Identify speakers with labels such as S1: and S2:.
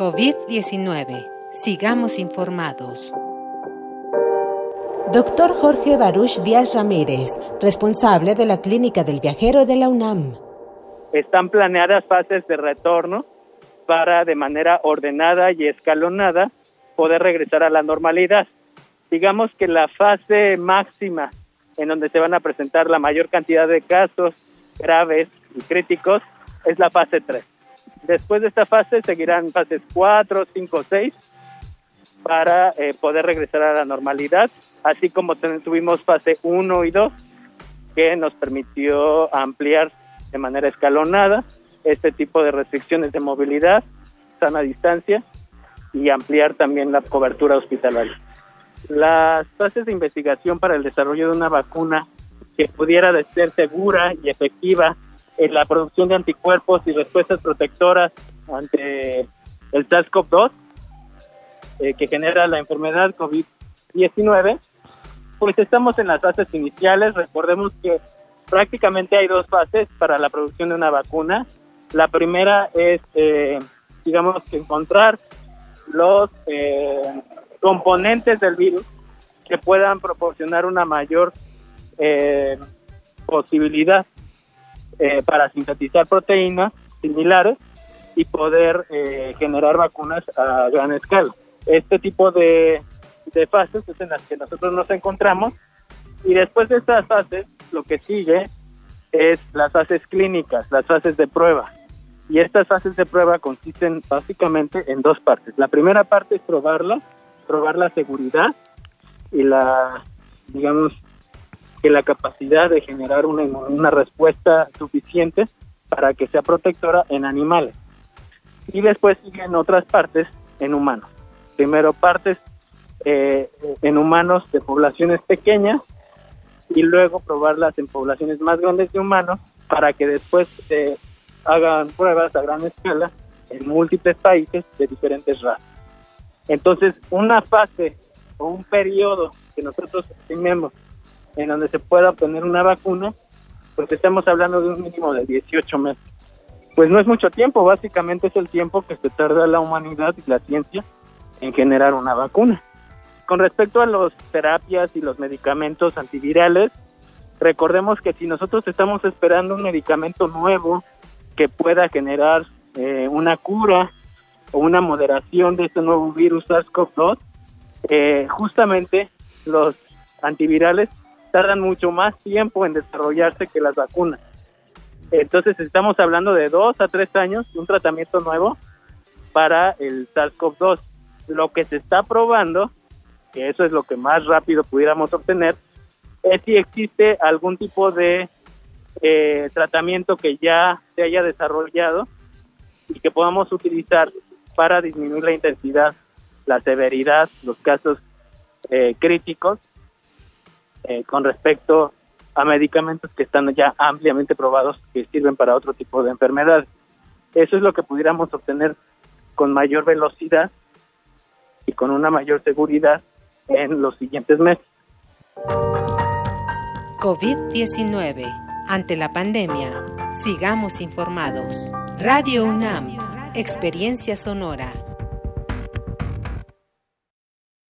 S1: COVID-19. Sigamos informados.
S2: Doctor Jorge Baruch Díaz Ramírez, responsable de la Clínica del Viajero de la UNAM.
S3: Están planeadas fases de retorno para de manera ordenada y escalonada poder regresar a la normalidad. Digamos que la fase máxima en donde se van a presentar la mayor cantidad de casos graves y críticos es la fase 3. Después de esta fase seguirán fases 4, 5, 6 para eh, poder regresar a la normalidad, así como tuvimos fase 1 y 2 que nos permitió ampliar de manera escalonada este tipo de restricciones de movilidad, sana distancia y ampliar también la cobertura hospitalaria. Las fases de investigación para el desarrollo de una vacuna que pudiera ser segura y efectiva en la producción de anticuerpos y respuestas protectoras ante el SARS-CoV-2 eh, que genera la enfermedad COVID-19, pues estamos en las fases iniciales. Recordemos que prácticamente hay dos fases para la producción de una vacuna. La primera es, eh, digamos, encontrar los eh, componentes del virus que puedan proporcionar una mayor posibilidad eh, para sintetizar proteínas similares y poder eh, generar vacunas a gran escala. Este tipo de, de fases es en las que nosotros nos encontramos y después de estas fases lo que sigue es las fases clínicas, las fases de prueba. Y estas fases de prueba consisten básicamente en dos partes. La primera parte es probarla, probar la seguridad y la, digamos, que la capacidad de generar una, una respuesta suficiente para que sea protectora en animales. Y después siguen otras partes en humanos. Primero partes eh, en humanos de poblaciones pequeñas y luego probarlas en poblaciones más grandes de humanos para que después se hagan pruebas a gran escala en múltiples países de diferentes razas. Entonces, una fase o un periodo que nosotros estimemos en donde se pueda obtener una vacuna, pues estamos hablando de un mínimo de 18 meses. Pues no es mucho tiempo, básicamente es el tiempo que se tarda la humanidad y la ciencia en generar una vacuna. Con respecto a las terapias y los medicamentos antivirales, recordemos que si nosotros estamos esperando un medicamento nuevo que pueda generar eh, una cura o una moderación de este nuevo virus SARS-CoV-2, eh, justamente los antivirales tardan mucho más tiempo en desarrollarse que las vacunas. Entonces estamos hablando de dos a tres años de un tratamiento nuevo para el SARS-CoV-2. Lo que se está probando, que eso es lo que más rápido pudiéramos obtener, es si existe algún tipo de eh, tratamiento que ya se haya desarrollado y que podamos utilizar para disminuir la intensidad, la severidad, los casos eh, críticos eh, con respecto a medicamentos que están ya ampliamente probados que sirven para otro tipo de enfermedades. Eso es lo que pudiéramos obtener con mayor velocidad y con una mayor seguridad en los siguientes meses.
S1: COVID-19. Ante la pandemia, sigamos informados. Radio UNAM, Experiencia Sonora.